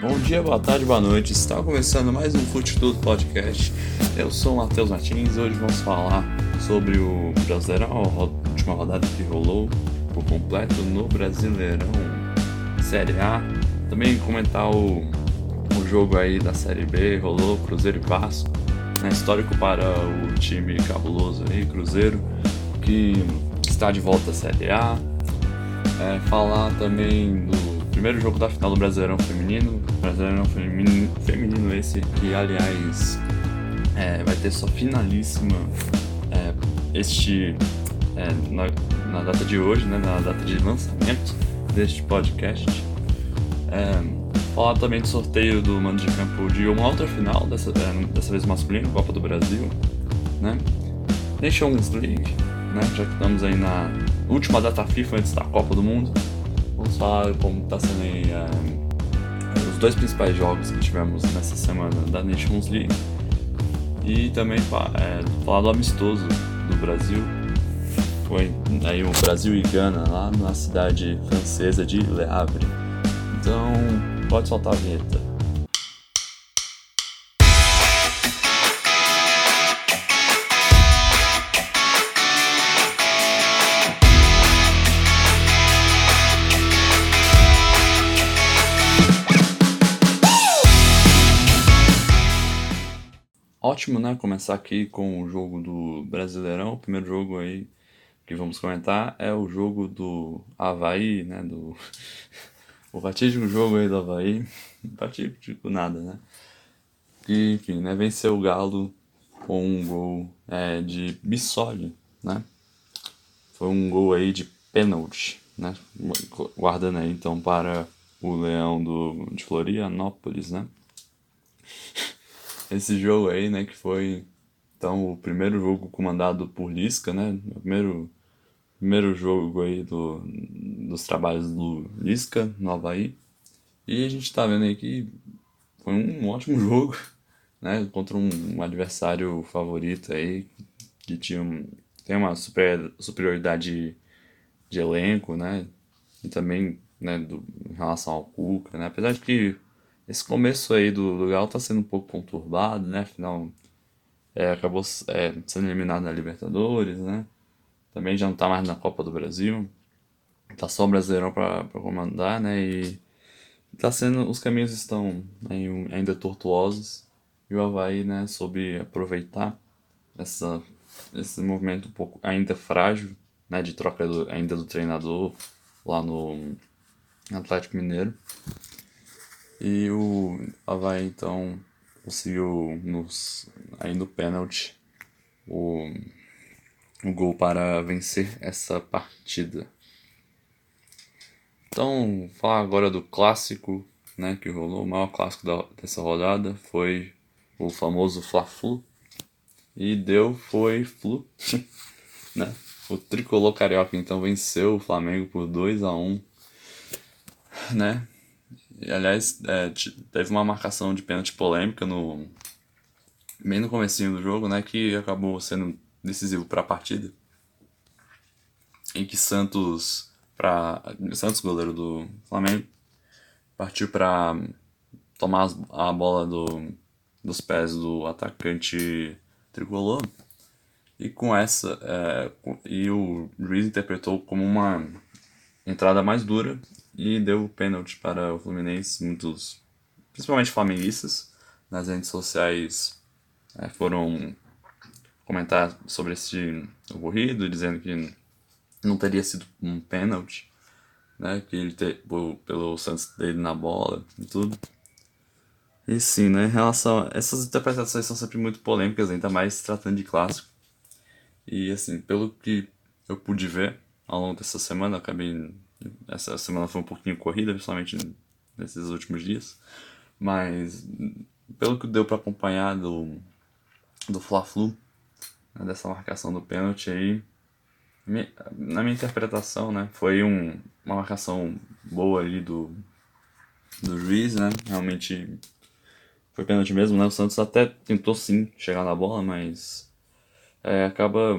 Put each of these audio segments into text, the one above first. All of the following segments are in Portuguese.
Bom dia, boa tarde, boa noite. Está começando mais um Fute Podcast. Eu sou o Matheus Martins e hoje vamos falar sobre o Brasileirão, a última rodada que rolou por completo no Brasileirão Série A. Também comentar o, o jogo aí da Série B, rolou Cruzeiro e Vasco. Né, histórico para o time cabuloso aí, Cruzeiro, que está de volta à Série A. É, falar também do primeiro jogo da final do Brasileirão Feminino. Brasileirão Feminino, feminino esse que, aliás, é, vai ter sua finalíssima é, este é, na, na, data de hoje, né, na data de lançamento deste podcast. É, falar também do sorteio do mando de campo de uma outra final, dessa, é, dessa vez masculino, Copa do Brasil, né? Nations League, né? Já que estamos aí na última data FIFA antes da Copa do Mundo. Vamos falar como está sendo aí, é, os dois principais jogos que tivemos nessa semana da Nations League. E também é, falar do amistoso do Brasil. Foi aí o Brasil e Gana lá na cidade francesa de Le Havre. Então, pode soltar a vinheta. Ótimo, né? Começar aqui com o jogo do Brasileirão. O primeiro jogo aí que vamos comentar é o jogo do Havaí, né? Do... o fatídico jogo aí do Havaí. Fatídico nada, né? E, enfim, né? Venceu o Galo com um gol é, de Bissoli, né? Foi um gol aí de pênalti, né? Guardando aí então para o Leão do, de Florianópolis, né? Esse jogo aí, né, que foi então o primeiro jogo comandado por Lisca, né, o primeiro primeiro jogo aí do, dos trabalhos do Lisca no Havaí. E a gente tá vendo aí que foi um ótimo jogo, né, contra um, adversário favorito aí que tinha tem uma super, superioridade de elenco, né, e também, né, do, em relação ao Cuca, né, apesar de que esse começo aí do, do Galo tá sendo um pouco conturbado, né? Afinal, é, acabou é, sendo eliminado na Libertadores, né? Também já não tá mais na Copa do Brasil. Tá só o Brasileirão para comandar, né? E tá sendo, os caminhos estão ainda tortuosos. E o Havaí, né, soube aproveitar essa, esse movimento um pouco ainda frágil, né, de troca do, ainda do treinador lá no Atlético Mineiro. E o Havaí então conseguiu nos, aí no pênalti o, o gol para vencer essa partida. Então, falar agora do clássico né, que rolou, o maior clássico da, dessa rodada foi o famoso Fla-Flu. E deu, foi Flu, né? O tricolor carioca então venceu o Flamengo por 2 a 1 né? Aliás, é, teve uma marcação de pênalti polêmica no bem no comecinho do jogo, né, que acabou sendo decisivo para a partida. Em que Santos para Santos goleiro do Flamengo partiu para tomar a bola do, dos pés do atacante tricolor e com essa é, e o juiz interpretou como uma entrada mais dura e deu pênalti para o Fluminense. Muitos, principalmente flamenguistas, nas redes sociais é, foram comentar sobre esse ocorrido, dizendo que não teria sido um pênalti, né, que ele ter, pelo Santos dele na bola e tudo. E sim, né, em relação a essas interpretações são sempre muito polêmicas, ainda mais tratando de clássico. E assim, pelo que eu pude ver ao longo dessa semana, acabei essa semana foi um pouquinho corrida, principalmente nesses últimos dias. Mas pelo que deu para acompanhar do, do Fla-Flu, né, dessa marcação do pênalti aí, na minha interpretação, né, foi um, uma marcação boa ali do, do juiz, né, realmente foi pênalti mesmo, né, o Santos até tentou sim chegar na bola, mas é, acaba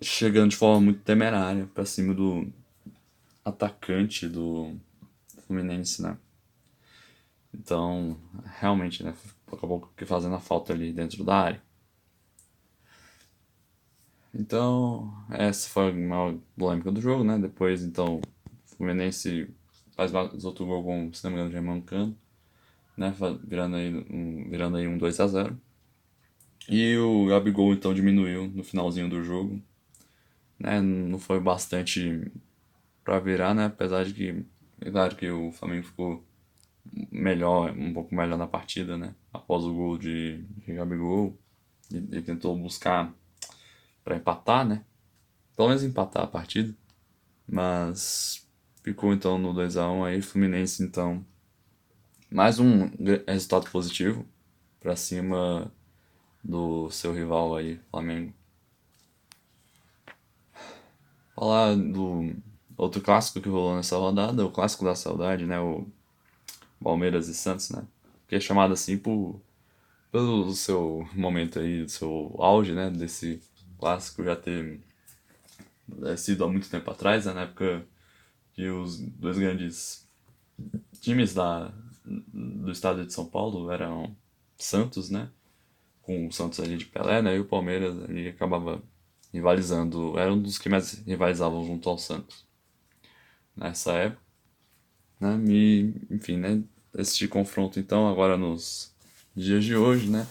chegando de forma muito temerária para cima do, atacante do Fluminense, né? Então, realmente, né? Acabou fazendo a falta ali dentro da área. Então, essa foi a maior polêmica do jogo, né? Depois, então, o Fluminense faz outro gol com, se não me engano, Germano Cano, né? Virando aí um, virando aí um 2 a 0 E o Gabigol, então, diminuiu no finalzinho do jogo. Né? Não foi bastante para virar, né? Apesar de que, é claro que o Flamengo ficou melhor, um pouco melhor na partida, né? Após o gol de, de Gabigol. Ele tentou buscar para empatar, né? Pelo menos empatar a partida. Mas ficou então no 2 a 1 aí, Fluminense então mais um resultado positivo para cima do seu rival aí, Flamengo. Falar do outro clássico que rolou nessa rodada, o clássico da saudade, né, o Palmeiras e Santos, né? Que é chamado assim por pelo seu momento aí, seu auge, né, desse clássico já ter é, sido há muito tempo atrás, né, na época que os dois grandes times da, do estado de São Paulo eram Santos, né, com o Santos ali de Pelé, né, e o Palmeiras ali acabava rivalizando, era um dos que mais rivalizavam junto ao Santos nessa época, né, e, enfim, né, esse confronto então agora nos dias de hoje, né,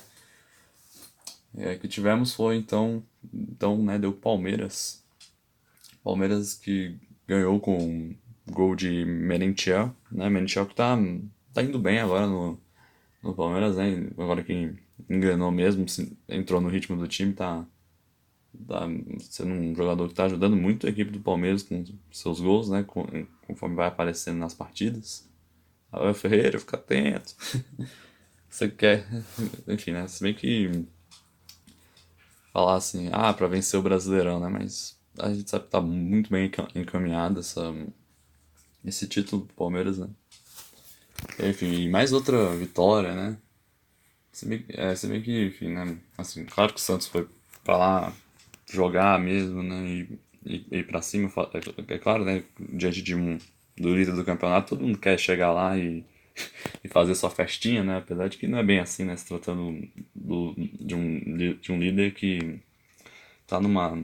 é, que tivemos foi então, então né, deu Palmeiras. Palmeiras que ganhou com gol de Merentiel, né? Merentiel que tá, tá indo bem agora no, no Palmeiras, né? Agora que enganou mesmo, entrou no ritmo do time, tá, tá sendo um jogador que tá ajudando muito a equipe do Palmeiras com seus gols, né? Conforme vai aparecendo nas partidas. Rafael Ferreira, fica atento. Você quer. Enfim, né? Se bem que falar assim, ah, para vencer o Brasileirão, né? Mas a gente sabe que tá muito bem encaminhado essa, esse título do Palmeiras, né? Enfim, mais outra vitória, né? Se bem, é, se bem que, enfim, né? Assim, claro que o Santos foi pra lá jogar mesmo, né? E, e, e ir pra cima, é, é claro, né? Diante de um, do líder do campeonato, todo mundo quer chegar lá e e fazer sua festinha, né? Apesar de que não é bem assim, né? Se tratando do, de, um, de um líder que tá numa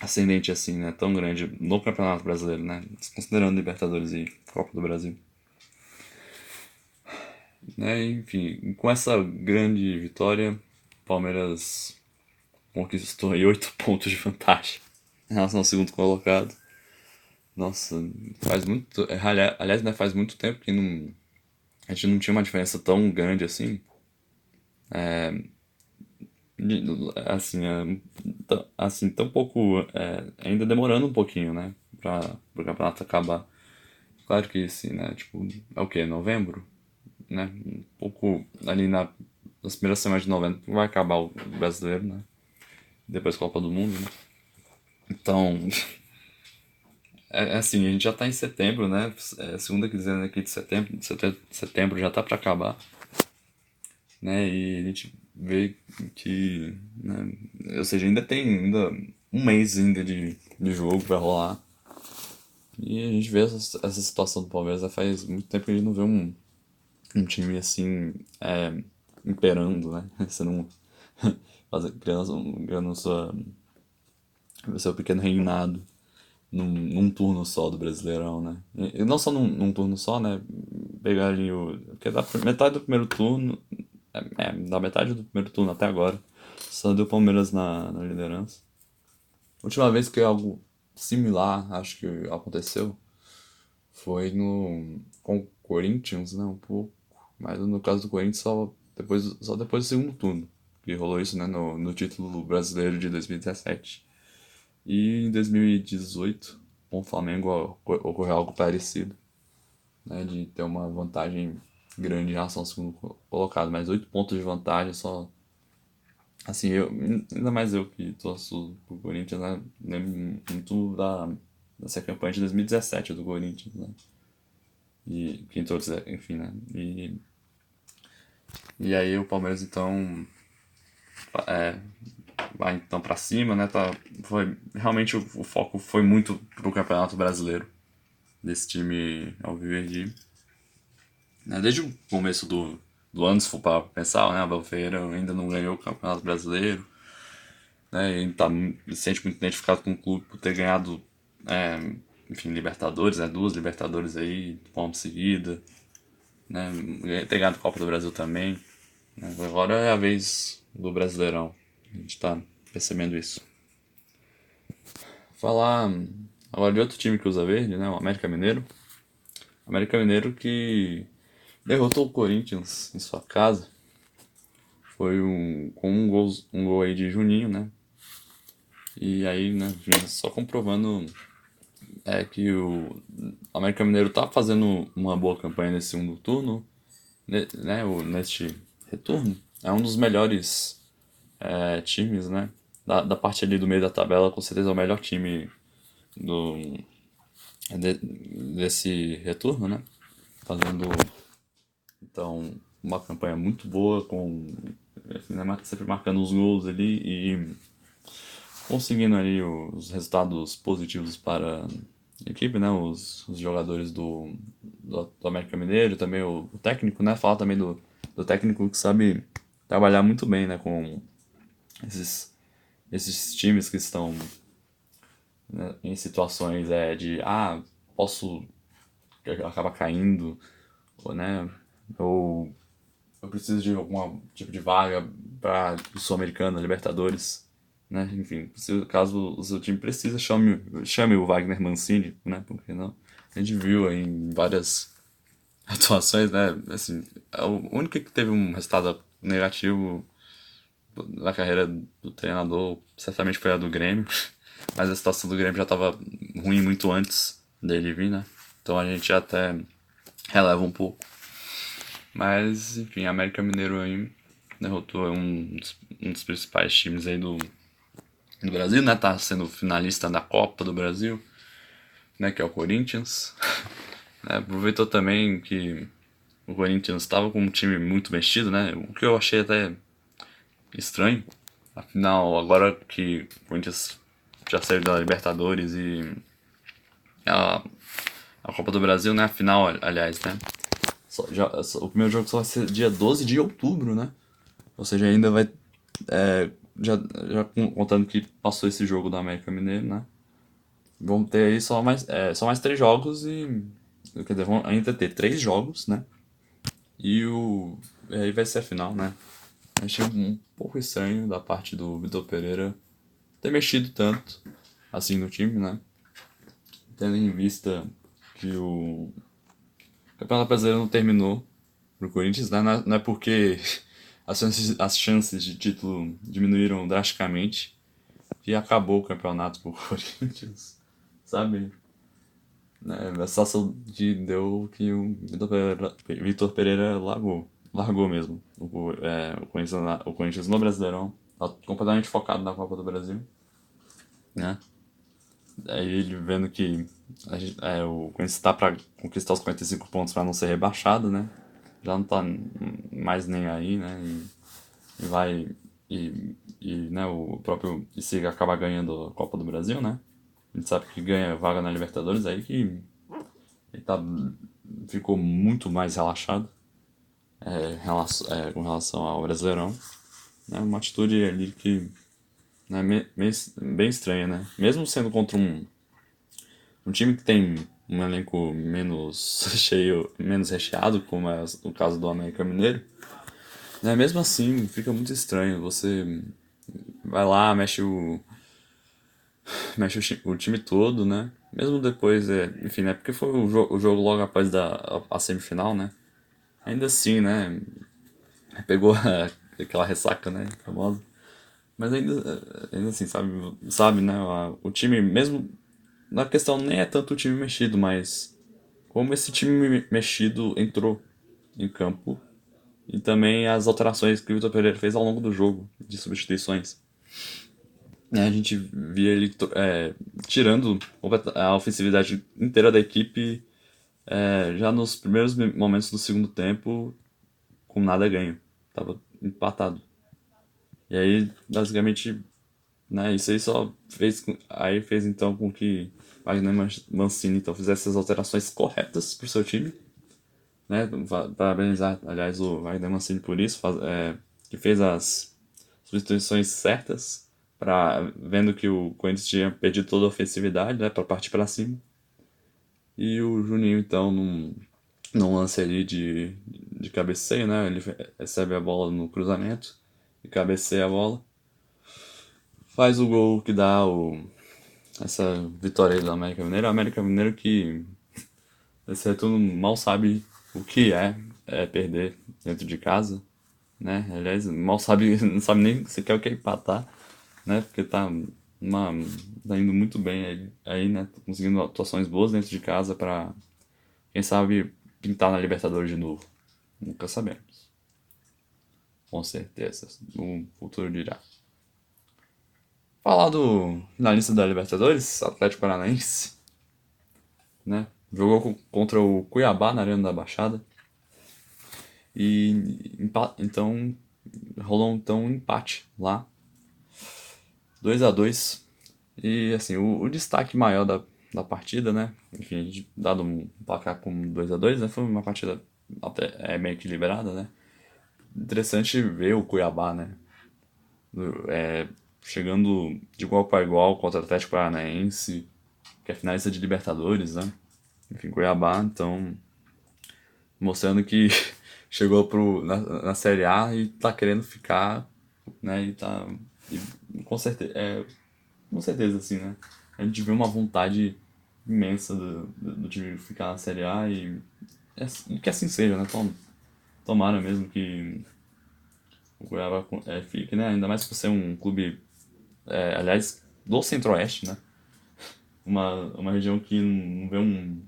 ascendente assim, né? Tão grande no Campeonato Brasileiro, né? Considerando Libertadores e Copa do Brasil. Né? Enfim, com essa grande vitória, Palmeiras conquistou aí 8 pontos de vantagem em relação ao segundo colocado. Nossa, faz muito. Aliás, né, faz muito tempo que não a gente não tinha uma diferença tão grande assim. É, assim, é, assim, tão pouco. É, ainda demorando um pouquinho, né? Pra, o campeonato acabar. Claro que sim, né? Tipo, é o que? Novembro? Né? Um pouco ali na, nas primeiras semanas de novembro vai acabar o brasileiro, né? Depois Copa do Mundo, né? Então. É, é, assim, a gente já tá em setembro, né? É, segunda quinzena aqui de setembro, setembro já tá para acabar. Né? E a gente vê que, né? ou seja, ainda tem ainda um mês ainda de, de jogo para rolar. E a gente vê essa, essa situação do Palmeiras já faz muito tempo que a gente não vê um, um time assim é, imperando, né? Você não criando sua, seu pequeno reinado num, num, turno só do Brasileirão, né? E não só num, num, turno só, né? Pegar ali o. Porque da metade do primeiro turno. É, é, da metade do primeiro turno até agora. Só deu Palmeiras na, na liderança. Última vez que algo similar, acho que aconteceu, foi no. com o Corinthians, né? Um pouco. Mas no caso do Corinthians, só depois, só depois do segundo turno. Que rolou isso, né? No, no título brasileiro de 2017. E em 2018, com o Flamengo ocorreu algo parecido, né, de ter uma vantagem grande em relação ao segundo colocado, mas oito pontos de vantagem só. Assim, eu, ainda mais eu que torço pro Corinthians, né, lembro muito da, dessa campanha de 2017 do Corinthians, né, e quem torce, enfim, né, e, e aí o Palmeiras então é, vai então para cima, né? Tá, foi, realmente o, o, foco foi muito pro Campeonato Brasileiro desse time Alviverde. Né? Desde o começo do, do ano, se for para pensar, né? Abel Ferreira ainda não ganhou o Campeonato Brasileiro. Né? E tá, se sente muito identificado com o clube por ter ganhado, é, enfim, Libertadores, né? Duas Libertadores aí, de forma seguida. Né? Ter ganhado a Copa do Brasil também. Né? Agora é a vez do Brasileirão. A gente tá percebendo isso. Falar agora de outro time que usa verde, né? O América Mineiro. O América Mineiro que derrotou o Corinthians em sua casa. Foi um, com um gol, um gol aí de Juninho, né? E aí, né, só comprovando é que o América Mineiro tá fazendo uma boa campanha nesse segundo turno, né, neste retorno. É um dos melhores é, times, né? Da, da parte ali do meio da tabela, com certeza é o melhor time do, de, desse retorno, né? Fazendo então uma campanha muito boa, com né, sempre marcando os gols ali e conseguindo ali os resultados positivos para a equipe, né? Os, os jogadores do, do, do, América Mineiro, também o, o técnico, né? Fala também do, do técnico que sabe trabalhar muito bem, né? Com esses, esses times que estão né, em situações é, de ah, posso acaba caindo, ou, né? Ou eu preciso de algum tipo de vaga para o Sul-Americano, Libertadores, né? Enfim, se caso o seu time precisa, chame, chame o Wagner Mancini, né? Porque não? A gente viu em várias atuações, né? Assim, é o único que teve um resultado negativo na carreira do treinador certamente foi a do Grêmio, mas a situação do Grêmio já estava ruim muito antes dele vir, né? Então a gente até releva um pouco. Mas, enfim, América Mineiro aí derrotou um dos, um dos principais times aí do, do Brasil, né? Tá sendo finalista da Copa do Brasil, né? Que é o Corinthians. É, aproveitou também que o Corinthians estava com um time muito mexido, né? O que eu achei até estranho. Afinal, agora que o Corinthians já saiu da Libertadores e a, a Copa do Brasil, né? A final, aliás, né? Só, já, só, o primeiro jogo só vai ser dia 12 de outubro, né? Ou seja, ainda vai. É, já, já contando que passou esse jogo da América Mineiro, né? Vão ter aí só mais, é, só mais três jogos e. Quer dizer, vão ainda ter três jogos, né? E o. E aí vai ser a final, né? Achei um pouco estranho da parte do Vitor Pereira ter mexido tanto assim no time, né? Tendo em vista que o Campeonato Brasileiro não terminou pro Corinthians, né? Não é porque as chances, as chances de título diminuíram drasticamente e acabou o campeonato pro Corinthians, sabe? Né? A sensação de deu que o Vitor Pereira, Vitor Pereira largou, largou mesmo o, é, o, Corinthians, o Corinthians no Brasileirão, tá completamente focado na Copa do Brasil, né? Aí ele vendo que gente, é, o Corinthians está para conquistar os 45 pontos para não ser rebaixado, né? Já não tá mais nem aí, né? E, e vai. E, e né, o próprio se acaba ganhando a Copa do Brasil, né? A gente sabe que ganha vaga na Libertadores aí que ele tá, ficou muito mais relaxado é, relação, é, com relação ao Brasileirão. Né? Uma atitude ali que né, bem estranha, né? Mesmo sendo contra um um time que tem um elenco menos cheio, menos recheado, como é o caso do América Mineiro, né? mesmo assim fica muito estranho. Você vai lá, mexe o. mexe o, time todo, né? Mesmo depois, é, enfim, né? Porque foi o, jo o jogo logo após da, a, a, semifinal, né? Ainda assim, né? Pegou a, aquela ressaca, né? Famosa. Mas ainda, ainda assim, sabe, sabe, né? O time, mesmo na questão nem é tanto o time mexido, mas como esse time mexido entrou em campo e também as alterações que o Vitor Pereira fez ao longo do jogo de substituições. A gente via ele é, tirando a ofensividade inteira da equipe é, já nos primeiros momentos do segundo tempo com nada ganho. Tava empatado. E aí, basicamente, né, isso aí só fez, aí fez então com que Wagner Mancini então fizesse as alterações corretas para o seu time, né? Parabenizar, aliás, o Wagner Mancini por isso, faz, é, que fez as substituições certas, vendo que o Corinthians tinha perdido toda a ofensividade, né? Para partir para cima. E o Juninho, então, num, num lance ali de, de cabeceio, né? Ele recebe a bola no cruzamento e cabeceia a bola. Faz o gol que dá o, essa vitória do América Mineiro. O América Mineiro que esse retorno mal sabe o que é, é perder dentro de casa, né? Aliás, mal sabe, não sabe nem sequer o que é empatar, né? Porque tá, uma, tá indo muito bem aí, aí, né? Conseguindo atuações boas dentro de casa para quem sabe pintar na Libertadores de novo. Nunca sabemos. Com certeza. O futuro dirá. Falar do finalista da Libertadores, Atlético Paranaense, né? Jogou contra o Cuiabá na Arena da Baixada. E então rolou então um empate lá. 2 a 2 E assim, o, o, destaque maior da, da partida, né? Enfim, dado um placar com 2 a 2 né? Foi uma partida até é, meio equilibrada, né? Interessante ver o Cuiabá, né? É, chegando de igual para igual contra o Atlético Paranaense, que é finalista de Libertadores, né? enfim, Cuiabá, então mostrando que chegou pro, na, na Série A e tá querendo ficar, né, e tá, e, com certeza, é, com certeza, assim, né, a gente vê uma vontade imensa do, do, do time ficar na Série A e, e que assim seja, né, Tom, tomara mesmo que o Cuiabá é, fique, né, ainda mais por ser um clube, é, aliás, do Centro-Oeste, né, uma, uma região que não vê um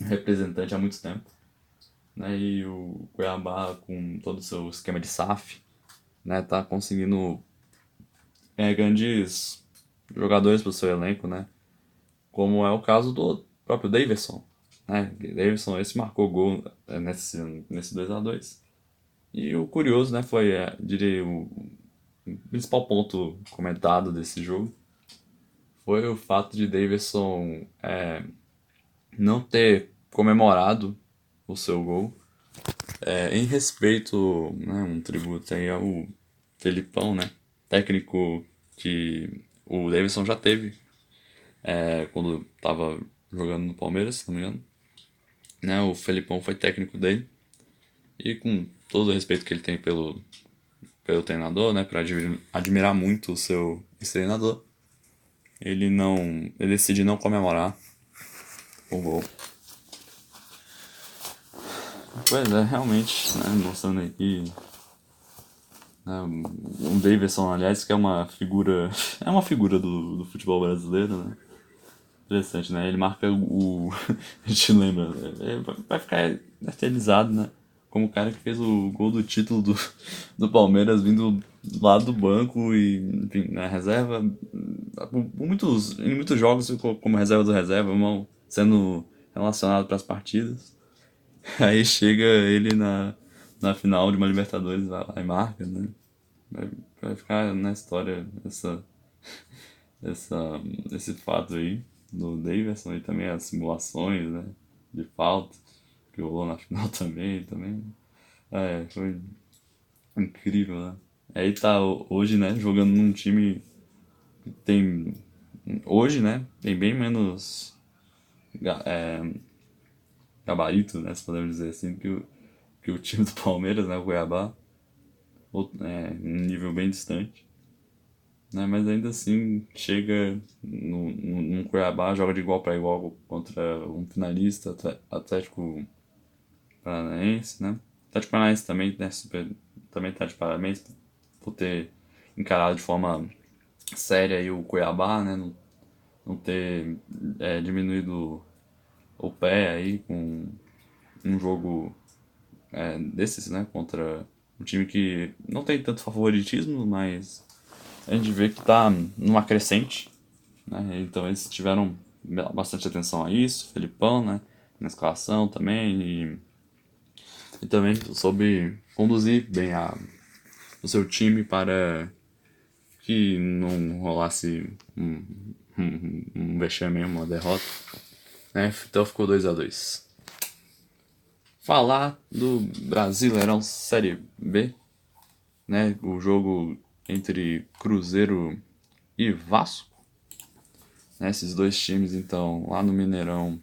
representante há muito tempo. Né? E o Cuiabá, com todo o seu esquema de SAF, né, tá conseguindo é, grandes jogadores para o seu elenco, né? Como é o caso do próprio Davidson. Né? Davidson, esse marcou gol é, nesse, nesse 2 a 2 E o curioso, né, foi, é, diria, o principal ponto comentado desse jogo foi o fato de Davidson é, não ter comemorado o seu gol. É, em respeito, né, um tributo aí ao Felipão, né, técnico que o Davidson já teve é, quando estava jogando no Palmeiras, se não me engano. Né, o Felipão foi técnico dele e com todo o respeito que ele tem pelo, pelo treinador, né, para admirar, muito o seu treinador, ele não, ele decide não comemorar o gol. Pois é, realmente, né, mostrando aqui um Davidson, aliás, que é uma figura, é uma figura do, do futebol brasileiro, né? Interessante, né? Ele marca o. a gente lembra, é, vai ficar eternizado, né? Como o cara que fez o gol do título do, do Palmeiras vindo lá do banco e, enfim, na reserva. Muitos, em muitos jogos como reserva do reserva, sendo relacionado para as partidas. Aí chega ele na, na final de uma Libertadores, vai lá e marca, né? Vai, vai ficar na história essa, essa, esse fato aí do Davidson e também as simulações, né? De falta, que rolou na final também, também. É, foi incrível, né? Aí tá hoje, né, jogando num time que tem. Hoje, né, tem bem menos. É, gabarito, né, se podemos dizer assim, que o, que o time do Palmeiras, né, o Cuiabá, é, um nível bem distante. Né, mas ainda assim chega no, no Cuiabá, joga de igual para igual contra um finalista, Atlético Paranaense, né? Atlético Paranaense também, né, super, também tá de parabéns por ter encarado de forma séria aí o Cuiabá, né? Não, não ter é, diminuído o pé aí com um jogo é, desses, né? Contra um time que não tem tanto favoritismo, mas a gente vê que tá numa crescente, né? Então eles tiveram bastante atenção a isso, Felipão, né? Na escalação também e, e também soube conduzir bem a, o seu time para que não rolasse um, um, um vexame, uma derrota. Né? Então ficou 2 a 2 falar do Brasileirão Série B, né? O jogo entre Cruzeiro e Vasco. Né? Esses dois times, então, lá no Mineirão,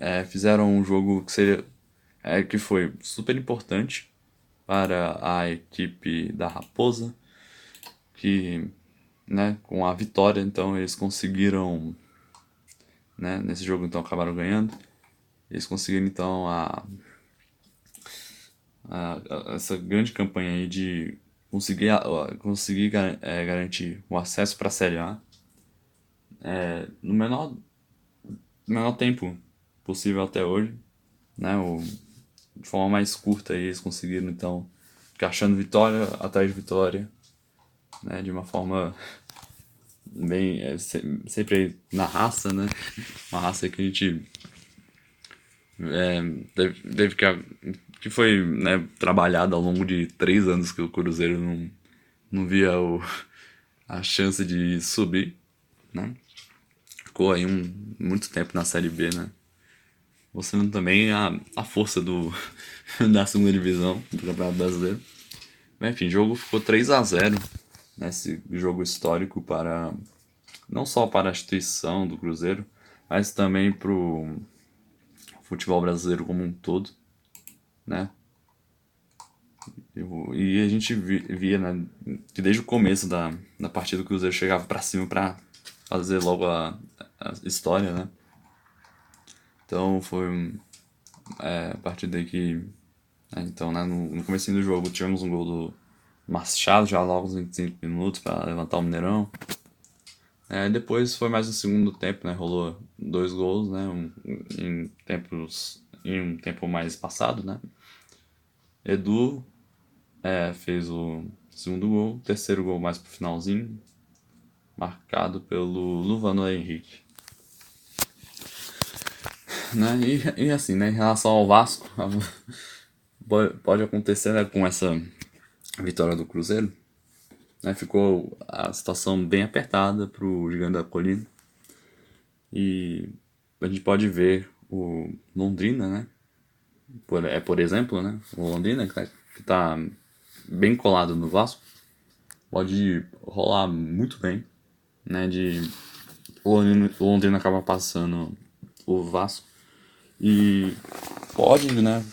é, fizeram um jogo que seria é, que foi super importante para a equipe da Raposa, que né, com a vitória, então eles conseguiram, né, nesse jogo então acabaram ganhando, eles conseguiram então a, a, a essa grande campanha aí de conseguir, conseguir é, garantir o acesso para a Série A é, no menor, menor tempo possível até hoje, né, o, de forma mais curta aí, eles conseguiram então achando vitória atrás de vitória, né, de uma forma bem é, sempre na raça, né, uma raça que a gente é, teve, teve que que foi né, trabalhada ao longo de três anos que o Cruzeiro não, não via o, a chance de subir, né? Ficou aí um, muito tempo na Série B, né? mostrando também a, a força do, da segunda divisão do Campeonato Brasileiro. Mas, enfim, o jogo ficou 3 a 0 nesse jogo histórico para não só para a instituição do Cruzeiro, mas também para o futebol brasileiro como um todo, né? E a gente via né, que desde o começo da, da partida o Cruzeiro chegava para cima para fazer logo a, a história, né? Então foi é, a partir daí que. É, então, né, no, no começo do jogo tivemos um gol do Machado já logo nos 25 minutos para levantar o Mineirão. É, depois foi mais no segundo tempo, né? Rolou dois gols, né? Um, em tempos em um tempo mais passado, né? Edu é, fez o segundo gol, terceiro gol mais pro finalzinho, marcado pelo Luvano Henrique né? E, e assim, né? Em relação ao Vasco, pode acontecer né, com essa vitória do Cruzeiro. Ficou a situação bem apertada para o Gigante da Colina. E a gente pode ver o Londrina, né? Por, é por exemplo, né? O Londrina que tá, que tá bem colado no Vasco. Pode rolar muito bem, né? De o Londrina, Londrina acaba passando o Vasco e pode, né,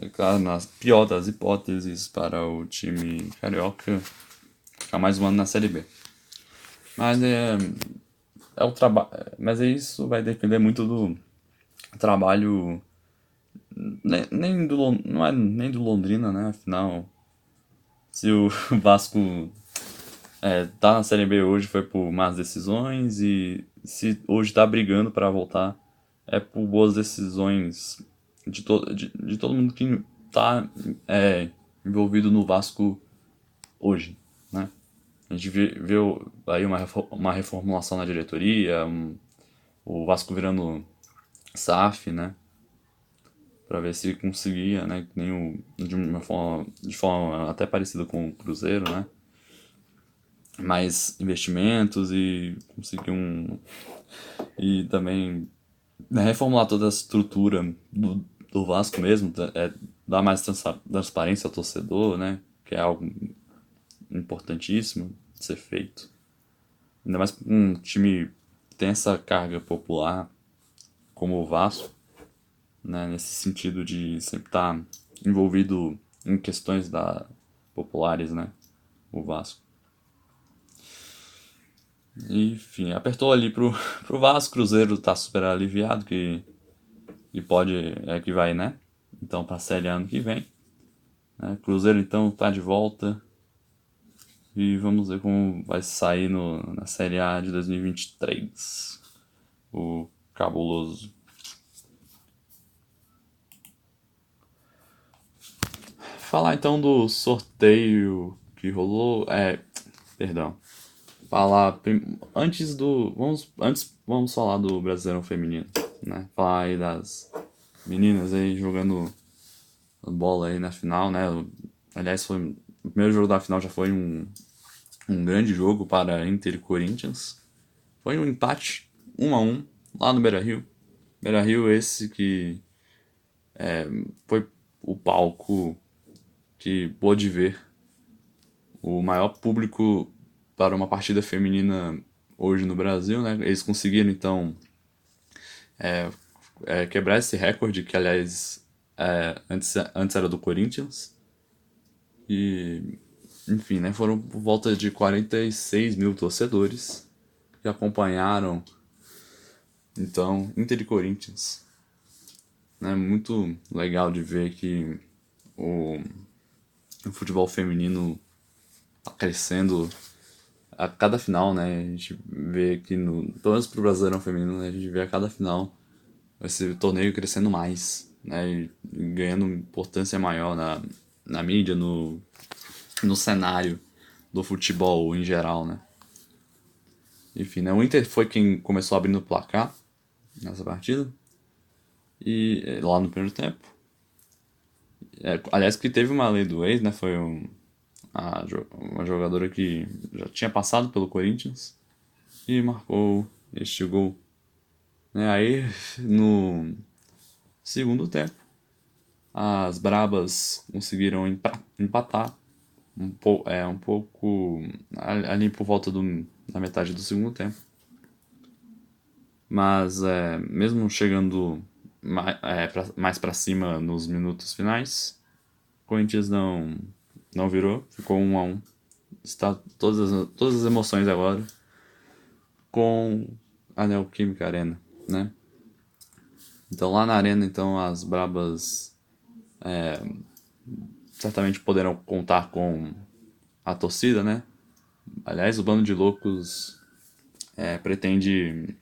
é claro, na pior das hipóteses, para o time carioca ficar mais um ano na Série B. Mas é, é o trabalho. Mas isso vai depender muito do trabalho. Nem, nem do não é nem do Londrina, né? Afinal, se o Vasco é, tá na Série B hoje foi por más decisões e se hoje tá brigando para voltar é por boas decisões de, to de, de todo mundo que está é, envolvido no Vasco hoje, né? A gente viu aí uma, uma reformulação na diretoria, um, o Vasco virando SAF, né? Para ver se conseguia, né? O, de uma forma, de forma até parecida com o Cruzeiro, né? Mais investimentos e conseguir um. E também né, reformular toda a estrutura do, do Vasco mesmo, é, dar mais transparência ao torcedor, né? Que é algo importantíssimo ser feito. Ainda mais um time que tem essa carga popular como o Vasco, né? Nesse sentido de sempre estar tá envolvido em questões da populares, né? O Vasco. Enfim, apertou ali pro, pro Vasco, Cruzeiro tá super aliviado que, que pode, é que vai, né? Então pra Série ano que vem. Né? Cruzeiro então tá de volta. E vamos ver como vai sair no, na Série A de 2023. O cabuloso. Falar então do sorteio que rolou. É. Perdão falar antes do vamos antes vamos falar do Brasileirão feminino, né? Falar aí das meninas aí jogando bola aí na final, né? Aliás, foi primeiro jogo da final já foi um um grande jogo para Inter e Corinthians. Foi um empate 1 um a 1 um, lá no Beira-Rio. Beira-Rio esse que é, foi o palco que pôde ver o maior público para uma partida feminina hoje no Brasil, né? Eles conseguiram então é, é, quebrar esse recorde que aliás é, antes, antes era do Corinthians e enfim, né? Foram por volta de 46 mil torcedores que acompanharam então Inter e Corinthians. É muito legal de ver que o, o futebol feminino tá crescendo a cada final, né? A gente vê que no. Pelo menos pro Brasileirão Feminino, né? A gente vê a cada final esse torneio crescendo mais, né? Ganhando importância maior na, na mídia, no, no cenário do futebol em geral, né? Enfim, né? O Inter foi quem começou abrindo o placar nessa partida. E eh, lá no primeiro tempo. É, aliás, que teve uma lei do ex, né? Foi um, a, uma jogadora que já tinha passado pelo Corinthians e marcou este gol. Né? Aí, no segundo tempo, as Brabas conseguiram empatar um, po é, um pouco ali por volta do, da metade do segundo tempo. Mas é, mesmo chegando mais, é, pra, mais para cima nos minutos finais, Corinthians não, não virou, ficou um a um. Está todas as, todas as emoções agora com a Neoquímica Arena, né? Então lá na arena, então as Brabas é, certamente poderão contar com a torcida, né? Aliás, o bando de loucos é, pretende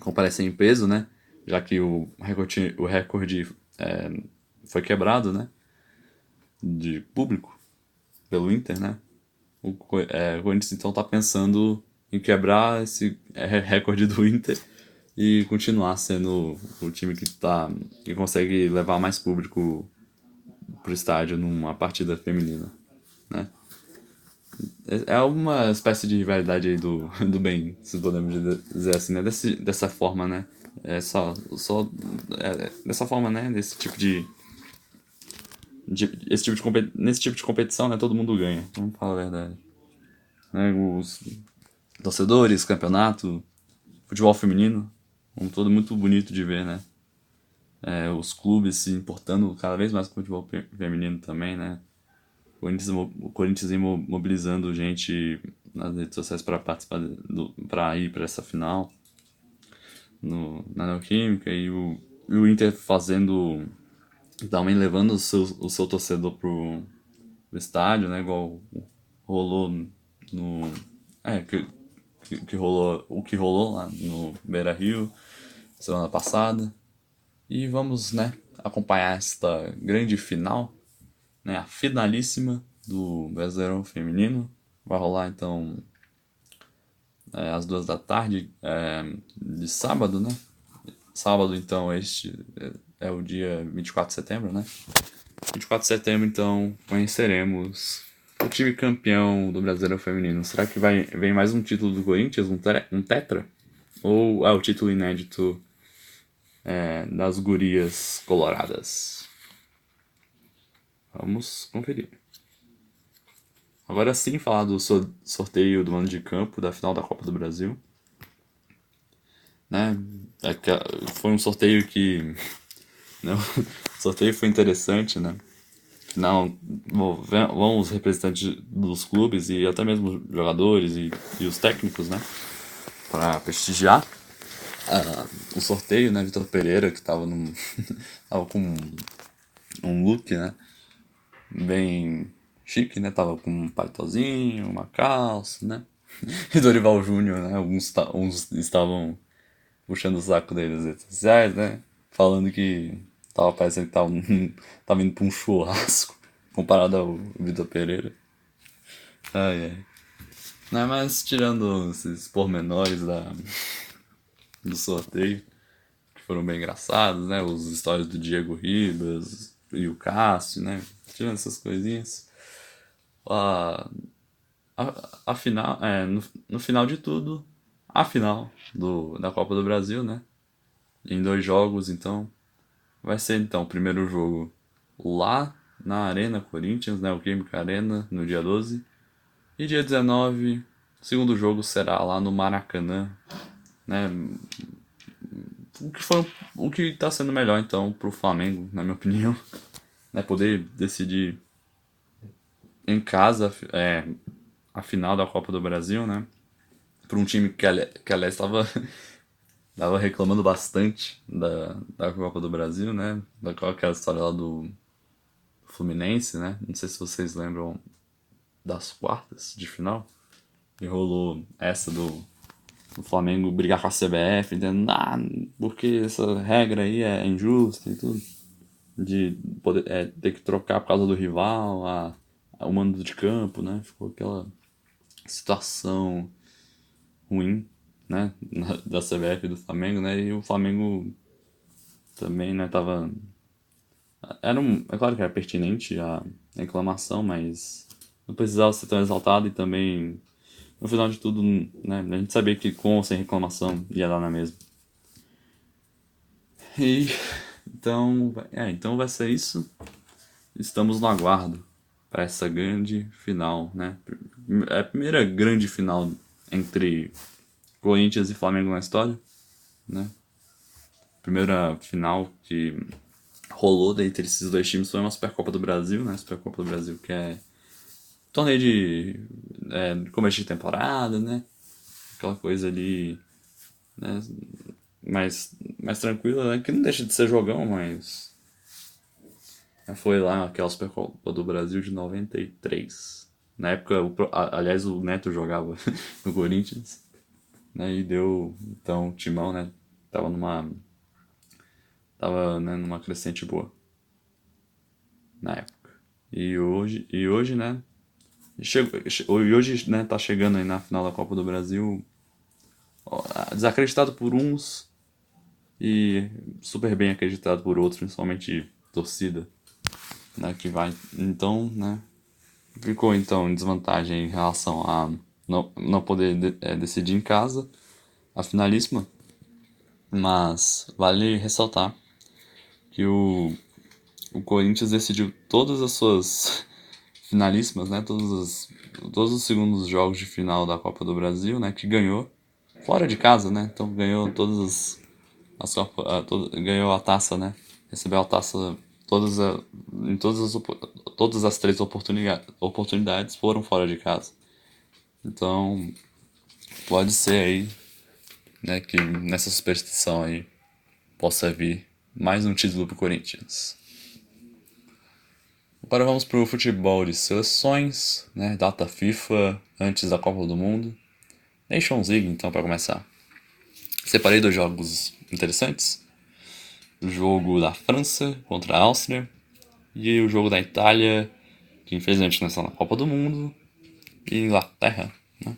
comparecer em peso, né? Já que o recorde, o recorde é, foi quebrado, né? De público pelo Inter, né? O, é, o Corinthians então está pensando em quebrar esse é, recorde do Inter e continuar sendo o time que tá que consegue levar mais público pro estádio numa partida feminina, né? É, é uma espécie de rivalidade aí do, do bem, se podemos dizer assim, né? Desse, dessa forma, né? É só, só é, dessa forma, né? Desse tipo de, de esse tipo de nesse tipo de competição, né? Todo mundo ganha. Vamos falar a verdade. Né? Os torcedores, campeonato, futebol feminino, um todo muito bonito de ver, né? É, os clubes se importando cada vez mais com o futebol feminino também, né? O Corinthians, o Corinthians mobilizando gente nas redes sociais para participar, para ir para essa final no, na Neoquímica e o, e o Inter fazendo, também levando o seu, o seu torcedor pro, estádio, né? Igual rolou no. É, que, que, que rolou, o que rolou lá no Beira Rio semana passada. E vamos, né, acompanhar esta grande final, né, a finalíssima do Brasileirão Feminino. Vai rolar então é, às duas da tarde é, de sábado, né? Sábado, então, este é, é o dia 24 de setembro, né? 24 de setembro, então, conheceremos o time campeão do Brasileiro Feminino. Será que vai, vem mais um título do Corinthians, um, um tetra? Ou é o título inédito é, das gurias coloradas. Vamos conferir. Agora sim, falar do sorteio do mando de campo da final da Copa do Brasil. Né? É foi um sorteio que. Né? O sorteio foi interessante, né? Final, vão os representantes dos clubes e até mesmo os jogadores e, e os técnicos, né? Para prestigiar o sorteio, né? Vitor Pereira, que tava, num, tava com um look, né? Bem chique, né? Tava com um palitozinho, uma calça, né? E Dorival Júnior, né? Alguns, uns estavam puxando o saco dele nas redes sociais, né? Falando que tava parecendo que tava, tava indo pra um churrasco comparado ao Vitor Pereira. Ai, ai. Não, mas tirando esses pormenores da, do sorteio, que foram bem engraçados, né? Os histórias do Diego Ribas e o Cássio, né? Tirando essas coisinhas. A, a, a final, é, no, no final de tudo, a final do, da Copa do Brasil, né? Em dois jogos, então, vai ser então o primeiro jogo lá na Arena Corinthians, né, o Química Arena, no dia 12. E dia 19, o segundo jogo será lá no Maracanã, né? O que foi o que está sendo melhor então para o Flamengo, na minha opinião, né, poder decidir em casa é, a final da Copa do Brasil, né? Para um time que, que aliás estava tava reclamando bastante da, da Copa do Brasil, né? Daquela história lá do Fluminense, né? Não sei se vocês lembram das quartas de final. E rolou essa do, do Flamengo brigar com a CBF, dizendo, ah, porque essa regra aí é injusta e tudo. De poder, é, ter que trocar por causa do rival, a, a, o mando de campo, né? Ficou aquela situação ruim, né? Da CBF e do Flamengo, né? E o Flamengo também, né? Tava. Era um, é claro que era pertinente a reclamação, mas não precisava ser tão exaltado e também, no final de tudo, né? A gente sabia que com ou sem reclamação ia dar na mesma. E então, é, então vai ser isso. Estamos no aguardo para essa grande final, né? É a primeira grande final entre Corinthians e Flamengo na história, né? Primeira final que rolou entre esses dois times foi uma Supercopa do Brasil, né? Supercopa do Brasil que é torneio de é, começo de temporada, né? Aquela coisa ali, né? Mais, mais tranquila, né? Que não deixa de ser jogão, mas foi lá aquela Supercopa do Brasil de 93. Na época, o, aliás, o Neto jogava no Corinthians. Né, e deu, então, o Timão, né? Tava numa. Tava né, numa crescente boa. Na época. E hoje, e hoje né? Chegou, e hoje, né, tá chegando aí na final da Copa do Brasil. Desacreditado por uns e super bem acreditado por outros, principalmente torcida né, que vai. Então, né, ficou então em desvantagem em relação a não, não poder de, é, decidir em casa a finalíssima, mas vale ressaltar que o, o Corinthians decidiu todas as suas finalíssimas, né, todos os, todos os segundos jogos de final da Copa do Brasil, né, que ganhou fora de casa, né, então ganhou todas as, as Copa, a, todo, ganhou a taça, né, recebeu a taça todas, a, em todas as, todas as três oportunidades, oportunidades foram fora de casa. Então, pode ser aí, né, que nessa superstição aí possa vir mais um título pro Corinthians. Agora vamos pro futebol de seleções, né, data FIFA antes da Copa do Mundo. Nations League, então, para começar. Separei dois jogos interessantes o jogo da França contra a Áustria e o jogo da Itália, que infelizmente não está na Copa do Mundo, e Inglaterra. Né?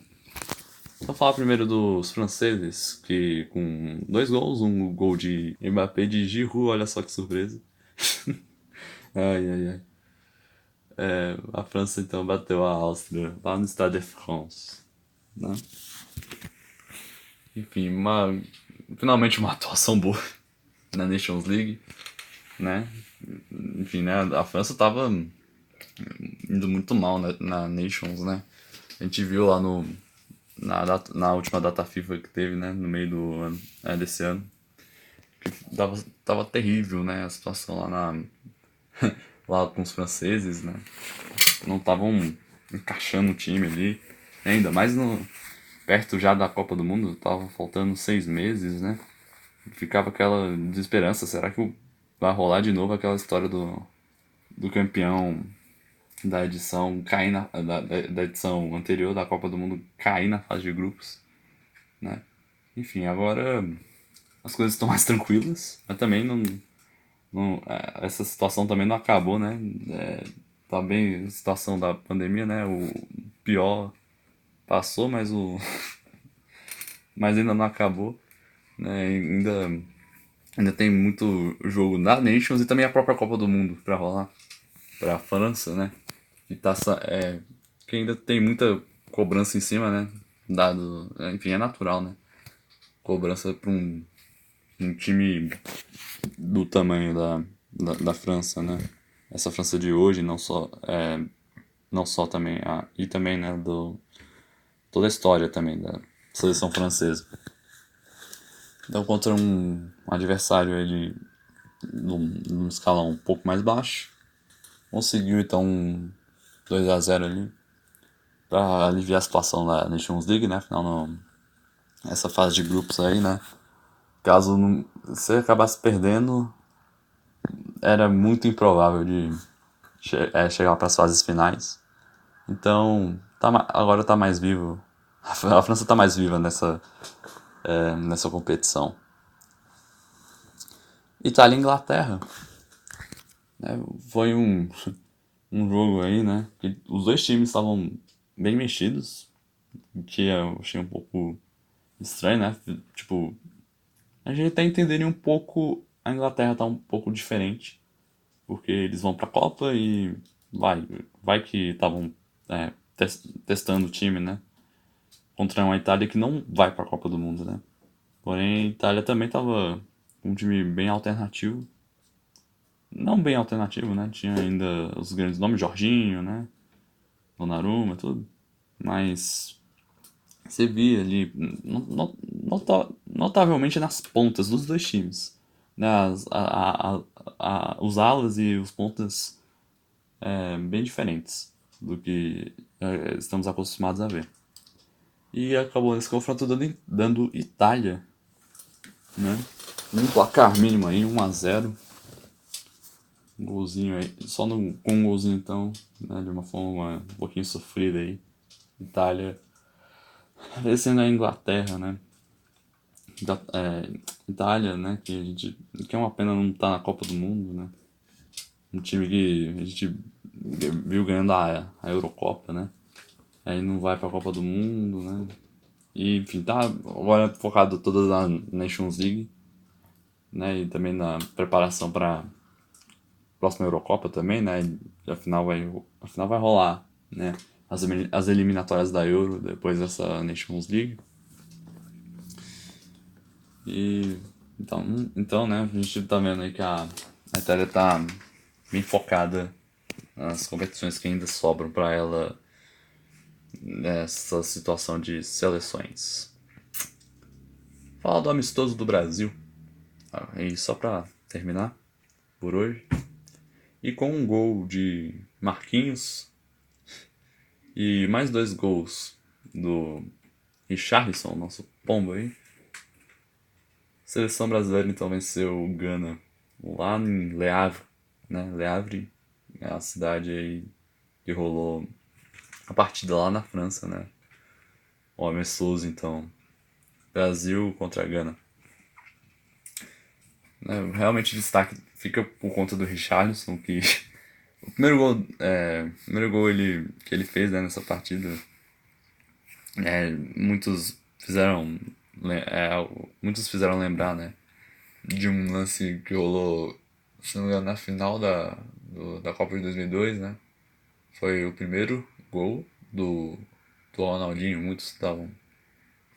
Vou falar primeiro dos franceses, que com dois gols, um gol de Mbappé de Giroud, olha só que surpresa. ai, ai, ai. É, a França então bateu a Áustria lá no Stade de France. Né? Enfim, uma, finalmente uma atuação boa na Nations League, né? Enfim, né? A França tava indo muito mal na, na Nations, né? A gente viu lá no na, data, na última data FIFA que teve, né? No meio do ano, é, desse ano. Tava, tava terrível, né? A situação lá na lá com os franceses, né? Não estavam encaixando o time ali. Ainda mais no perto já da Copa do Mundo, tava faltando seis meses, né? ficava aquela desesperança, será que vai rolar de novo aquela história do, do campeão da edição cair na, da, da edição anterior da Copa do Mundo cair na fase de grupos, né? Enfim, agora as coisas estão mais tranquilas, mas também não, não é, essa situação também não acabou, né? É, tá bem a situação da pandemia, né? O pior passou, mas o mas ainda não acabou. Né? Ainda, ainda tem muito jogo na Nations e também a própria Copa do Mundo para rolar para a França, né? Que, tá, é, que ainda tem muita cobrança em cima, né? Dado, enfim, é natural, né? Cobrança para um um time do tamanho da, da, da, França, né? Essa França de hoje, não só, é, não só também, a, e também, né, do, toda a história também da seleção francesa. Então, contra um, adversário ele num escalão um pouco mais baixo, conseguiu então um 2 a 0 ali para aliviar a situação da Nations League, né? Afinal, no, essa fase de grupos aí, né? Caso não, acabasse perdendo, era muito improvável de che é, chegar para as fases finais. Então, tá, agora tá mais vivo. A França tá mais viva nessa, é, nessa competição. Itália e Inglaterra. É, foi um, um jogo aí, né? Que os dois times estavam bem mexidos. Que eu achei um pouco estranho, né? Tipo, a gente tá entendendo um pouco. A Inglaterra tá um pouco diferente. Porque eles vão pra Copa e vai, vai que estavam é, testando o time, né? Contra uma Itália que não vai pra Copa do Mundo, né? Porém, a Itália também tava um time bem alternativo. Não bem alternativo, né? Tinha ainda os grandes nomes, Jorginho, né? Donnarumma, tudo. Mas você via ali, nota, notavelmente nas pontas dos dois times. Né? As, a, a, a, os alas e os pontas é, bem diferentes do que é, estamos acostumados a ver. E acabou nesse confronto dando, dando Itália, né? Um placar mínimo aí, 1 a 0 Um golzinho aí, só no, com um golzinho então, né? De uma forma um pouquinho sofrida aí. Itália vencendo a Inglaterra, né? Da, é, Itália, né? Que a gente. Que é uma pena não estar tá na Copa do Mundo, né? Um time que a gente viu ganhando a, a Eurocopa, né? Aí não vai pra Copa do Mundo, né? E enfim, tá agora focado toda na Nations League, né? E também na preparação para próxima Eurocopa também, né? E afinal vai, afinal vai rolar, né? As, as eliminatórias da Euro depois dessa Nations League. E então, então né, a gente tá vendo aí que a, a Itália tá bem focada nas competições que ainda sobram para ela nessa situação de seleções. Fala do amistoso do Brasil. Ah, e só para terminar por hoje. E com um gol de Marquinhos e mais dois gols do Richarlison, nosso pombo aí. A seleção brasileira então venceu o Gana lá em Le Havre, né? Le Havre é a cidade aí que rolou a partida lá na França, né? O amistoso então. Brasil contra a Gana. É, realmente destaque fica por conta do Richarlison, que o primeiro gol, é, primeiro gol ele, que ele fez né, nessa partida, é, muitos fizeram é, muitos fizeram lembrar né, de um lance que rolou se não me engano, na final da, do, da Copa de 2002, né? Foi o primeiro gol do, do Ronaldinho. Muitos estavam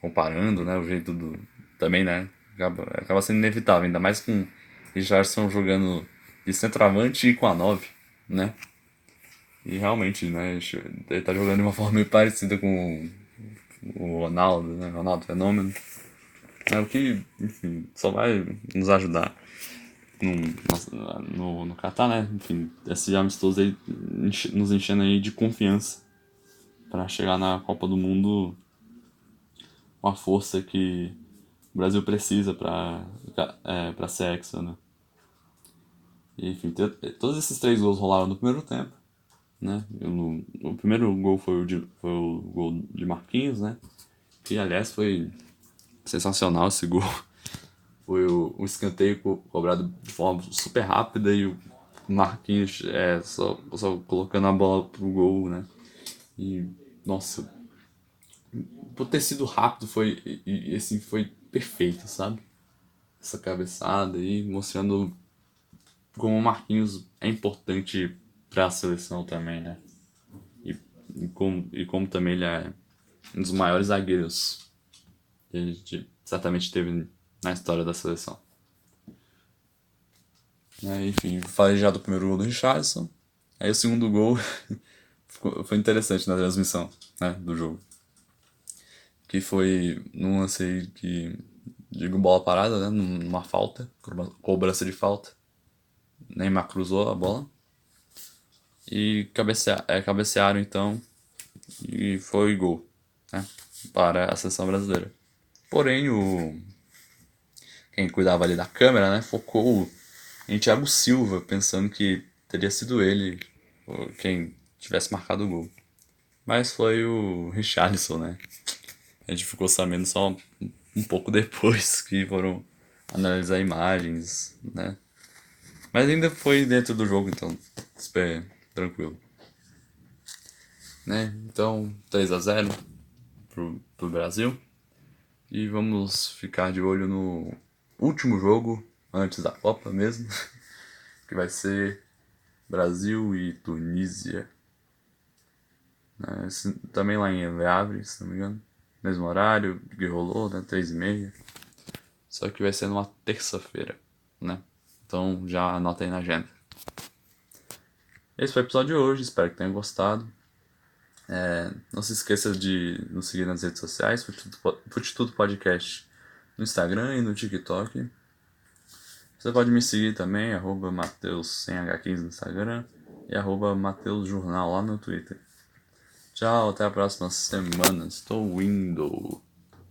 comparando, né? O jeito do. Também, né? Acaba, acaba sendo inevitável, ainda mais com Richardson jogando de centroavante e com a 9 né? E realmente, né, ele tá jogando de uma forma meio parecida com o Ronaldo, né? Ronaldo Fenômeno. É o que, enfim, só vai nos ajudar no, no, no Qatar, né? Enfim, esse amistoso aí nos enchendo aí de confiança para chegar na Copa do Mundo com a força que o Brasil precisa para é, ser hexa, né? Enfim, todos esses três gols rolaram no primeiro tempo. Né? No, o primeiro gol foi o, de, foi o gol de Marquinhos, né? Que aliás foi sensacional esse gol. Foi o, o escanteio co cobrado de forma super rápida e o Marquinhos é, só, só colocando a bola pro gol, né? E, nossa, por ter sido rápido foi, e, e assim, foi perfeito, sabe? Essa cabeçada aí, mostrando como o Marquinhos é importante para a seleção também, né? E, e, como, e como também ele é um dos maiores zagueiros que a gente certamente teve na história da seleção. Né? Enfim, falei já do primeiro gol do Richardson. Aí o segundo gol foi interessante na transmissão né, do jogo. Que foi num lance que. Digo bola parada, né? Numa falta, cobrança de falta. Neymar cruzou a bola. E cabecea, é, cabecearam então. E foi gol né, para a seleção brasileira. Porém, o quem cuidava ali da câmera, né, focou em Thiago Silva, pensando que teria sido ele quem tivesse marcado o gol. Mas foi o Richarlison, né? A gente ficou sabendo só um pouco depois que foram analisar imagens, né? Mas ainda foi dentro do jogo, então super tranquilo. Né? Então, 3 a 0 pro, pro Brasil. E vamos ficar de olho no último jogo antes da Copa mesmo, que vai ser Brasil e Tunísia. É, também lá em Le Havre, se não me engano. Mesmo horário que rolou, né? Três e meia. Só que vai ser numa terça-feira, né? Então já anota aí na agenda. Esse foi o episódio de hoje, espero que tenham gostado. É, não se esqueça de nos seguir nas redes sociais, Fute Tudo Podcast no Instagram e no TikTok. Você pode me seguir também, arroba Mateus H15 no Instagram e arroba Mateus Jornal lá no Twitter. Tchau, até a próxima semana. Estou indo.